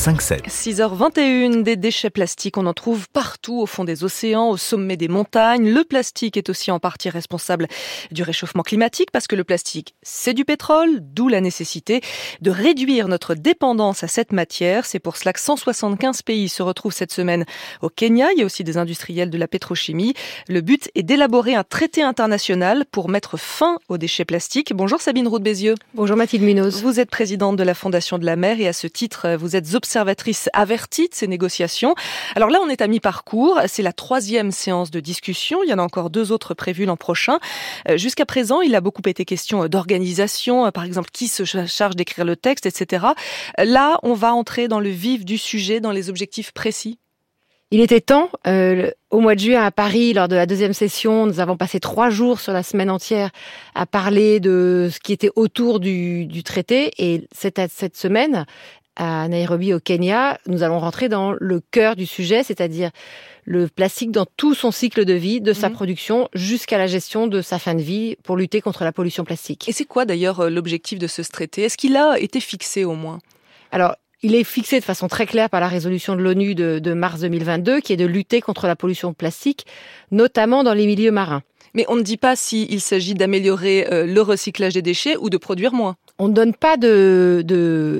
6h21, des déchets plastiques, on en trouve partout au fond des océans, au sommet des montagnes. Le plastique est aussi en partie responsable du réchauffement climatique parce que le plastique, c'est du pétrole, d'où la nécessité de réduire notre dépendance à cette matière. C'est pour cela que 175 pays se retrouvent cette semaine au Kenya. Il y a aussi des industriels de la pétrochimie. Le but est d'élaborer un traité international pour mettre fin aux déchets plastiques. Bonjour Sabine Roux Bézieux. Bonjour Mathilde Munoz. Vous êtes présidente de la Fondation de la mer et à ce titre, vous êtes observatrice avertie de ces négociations. Alors là, on est à mi-parcours. C'est la troisième séance de discussion. Il y en a encore deux autres prévues l'an prochain. Euh, jusqu'à présent, il a beaucoup été question d'organisation, euh, par exemple, qui se charge d'écrire le texte, etc. Là, on va entrer dans le vif du sujet, dans les objectifs précis. Il était temps. Euh, au mois de juin à Paris, lors de la deuxième session, nous avons passé trois jours sur la semaine entière à parler de ce qui était autour du, traité. Et cette semaine, à Nairobi au Kenya, nous allons rentrer dans le cœur du sujet, c'est-à-dire le plastique dans tout son cycle de vie, de sa mhm. production jusqu'à la gestion de sa fin de vie pour lutter contre la pollution plastique. Et c'est quoi d'ailleurs euh, l'objectif de ce traité? Est-ce qu'il a été fixé au moins? Alors, il est fixé de façon très claire par la résolution de l'ONU de, de, mars 2022, qui est de lutter contre la pollution plastique, notamment dans les milieux marins. Mais on ne dit pas s'il s'agit d'améliorer euh, le recyclage des déchets ou de produire moins. On ne donne pas de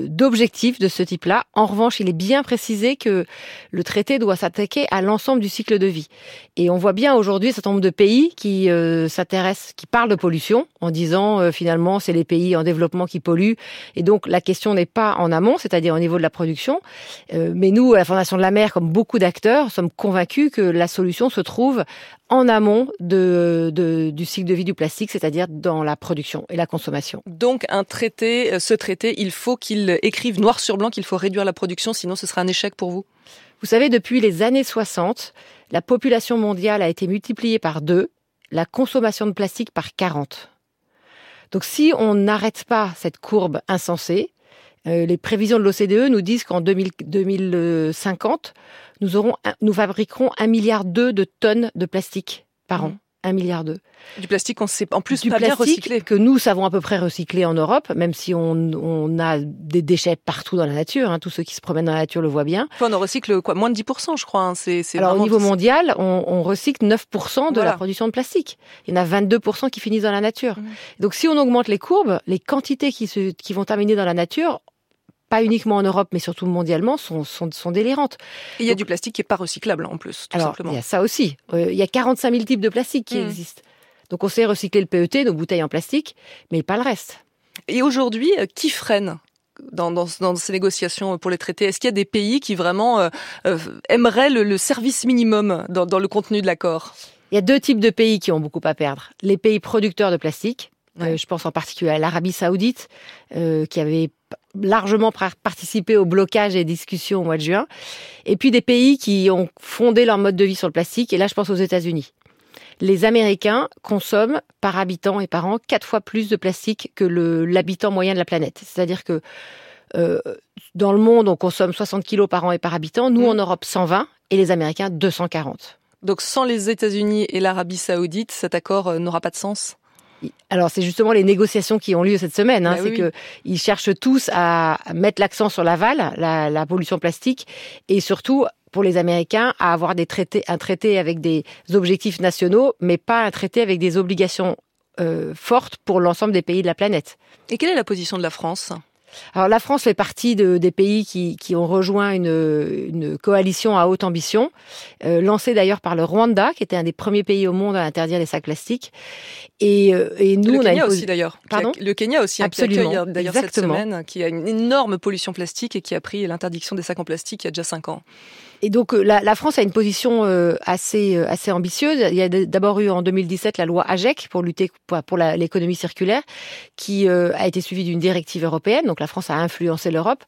d'objectif de, ce type-là. En revanche, il est bien précisé que le traité doit s'attaquer à l'ensemble du cycle de vie. Et on voit bien aujourd'hui un certain nombre de pays qui euh, s'intéressent, qui parlent de pollution en disant euh, finalement c'est les pays en développement qui polluent. Et donc la question n'est pas en amont, c'est-à-dire au niveau de la production. Euh, mais nous, à la Fondation de la mer, comme beaucoup d'acteurs, sommes convaincus que la solution se trouve en amont de, de, du cycle de vie du plastique, c'est-à-dire dans la production et la consommation. Donc un traité, euh, ce traité, il faut qu'il écrive noir sur blanc qu'il faut réduire la production, sinon ce sera un échec pour vous. Vous savez, depuis les années 60, la population mondiale a été multipliée par deux, la consommation de plastique par 40. Donc si on n'arrête pas cette courbe insensée, euh, les prévisions de l'OCDE nous disent qu'en 2050, nous, aurons, nous fabriquerons un milliard de tonnes de plastique par an. Mmh. Un milliard d'eux. Du plastique qu'on sait en plus du pas plastique bien recycler. que nous savons à peu près recycler en Europe, même si on, on a des déchets partout dans la nature. Hein, tous ceux qui se promènent dans la nature le voient bien. on en recycle quoi Moins de 10%, je crois. Hein, c'est, Alors au niveau mondial, on, on recycle 9% de la production de plastique. Il y en a 22% qui finissent dans la nature. Mmh. Donc si on augmente les courbes, les quantités qui, se, qui vont terminer dans la nature, pas uniquement en Europe, mais surtout mondialement, sont, sont, sont délirantes. Et il y a du plastique qui est pas recyclable en plus, tout alors, simplement. Il y a ça aussi. Euh, il y a 45 000 types de plastique qui mmh. existent. Donc on sait recycler le PET, nos bouteilles en plastique, mais pas le reste. Et aujourd'hui, euh, qui freine dans, dans, dans, ces négociations pour les traités? Est-ce qu'il y a des pays qui vraiment euh, euh, aimeraient le, le, service minimum dans, dans le contenu de l'accord? Il y a deux types de pays qui ont beaucoup à perdre. Les pays producteurs de plastique, ouais. euh, je pense en particulier à l'Arabie saoudite, qui avait largement participé au blocage et discussions au mois de juin. Et puis des pays qui ont fondé leur mode de vie sur le plastique. Et là, je pense aux États-Unis. Les Américains consomment par habitant et par an quatre fois plus de plastique que l'habitant moyen de la planète. C'est-à-dire que euh, dans le monde, on consomme 60 kilos par an et par habitant. Nous, mmh. en Europe, 120 et les Américains, 240. Donc sans les États-Unis et l'Arabie saoudite, cet accord euh, n'aura pas de sens? Alors c'est justement les négociations qui ont lieu cette semaine. Hein, bah c'est oui. que ils cherchent tous à mettre l'accent sur l'aval, la, la pollution plastique, et surtout pour les Américains à avoir des traités, un traité avec des objectifs nationaux, mais pas un traité avec des obligations euh, fortes pour l'ensemble des pays de la planète. Et quelle est la position de la France? Alors la France fait partie de, des pays qui, qui ont rejoint une, une, coalition à haute ambition, euh, lancée d'ailleurs par le Rwanda, qui était un des premiers pays au monde à interdire les sacs plastiques. Et, euh, et nous, le on Kenya a une... aussi d'ailleurs. Pardon? Le Kenya aussi, Absolument. d'ailleurs cette semaine, qui a une énorme pollution plastique et qui a pris l'interdiction des sacs en plastique il y a déjà cinq ans. Et donc euh, la, la, France a une position euh, assez euh, assez ambitieuse. Il y a d'abord eu en 2017 la loi AGEC pour lutter pour, pour l'économie circulaire, qui euh, a été suivie d'une directive européenne. Donc la France a influencé l'Europe.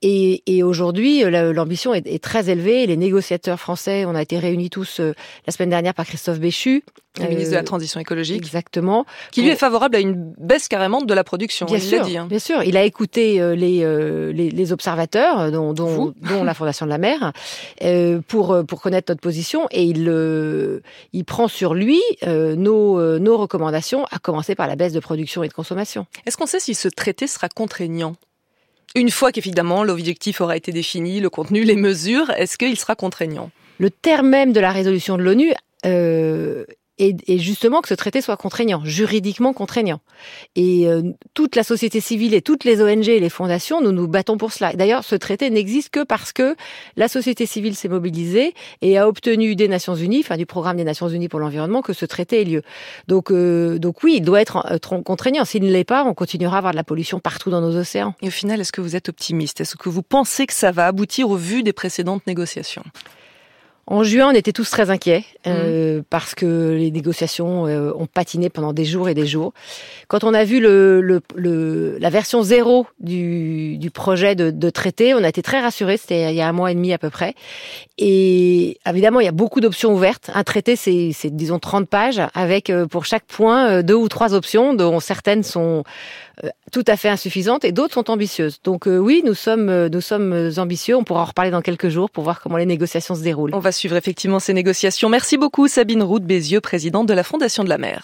Et, et aujourd'hui, l'ambition est, est, très élevée. Les négociateurs français, on a été réunis tous la semaine dernière par Christophe Béchu, le ministre de la Transition écologique. Exactement. Qui lui est favorable à une baisse carrément de la production. Bien il sûr, dit, hein. bien sûr. Il a écouté les, les, les, les observateurs, dont, dont, dont la Fondation de la mer. euh, pour pour connaître notre position et il il prend sur lui nos nos recommandations, à commencer par la baisse de production et de consommation. Est-ce qu'on sait si ce traité sera contraignant? Une fois qu'évidemment l'objectif aura été défini, le contenu, les mesures, est-ce qu'il sera contraignant? Le terme même de la résolution de l'ONU euh, et, et, justement que ce traité soit contraignant, juridiquement contraignant. Et euh, toute la société civile et toutes les ONG et les fondations, nous nous battons pour cela. D'ailleurs, ce traité n'existe que parce que la société civile s'est mobilisée et a obtenu des Nations Unies, enfin du programme des Nations Unies pour l'environnement, que ce traité ait lieu. Donc, euh, donc oui, il doit être euh, contraignant. S'il ne l'est pas, on continuera à avoir de la pollution partout dans nos océans. Et au final, est-ce que vous êtes optimiste? Est-ce que vous pensez que ça va aboutir au vu des précédentes négociations? En juin, on était tous très inquiets euh, mmh. parce que les négociations euh, ont patiné pendant des jours et des jours. Quand on a vu le, le, le la version zéro du, du projet de, de, traité, on a été très rassurés. C'était il y a un mois et demi à peu près. Et évidemment, il y a beaucoup d'options ouvertes. Un traité, c'est disons 30 pages avec euh, pour chaque point euh, deux ou trois options, dont certaines sont euh, tout à fait insuffisantes et d'autres sont ambitieuses. Donc oui, nous sommes nous sommes ambitieux. On pourra en reparler dans quelques jours pour voir comment les négociations se déroulent suivre effectivement ces négociations. Merci beaucoup Sabine Roux Bézieux, présidente de la Fondation de la mer.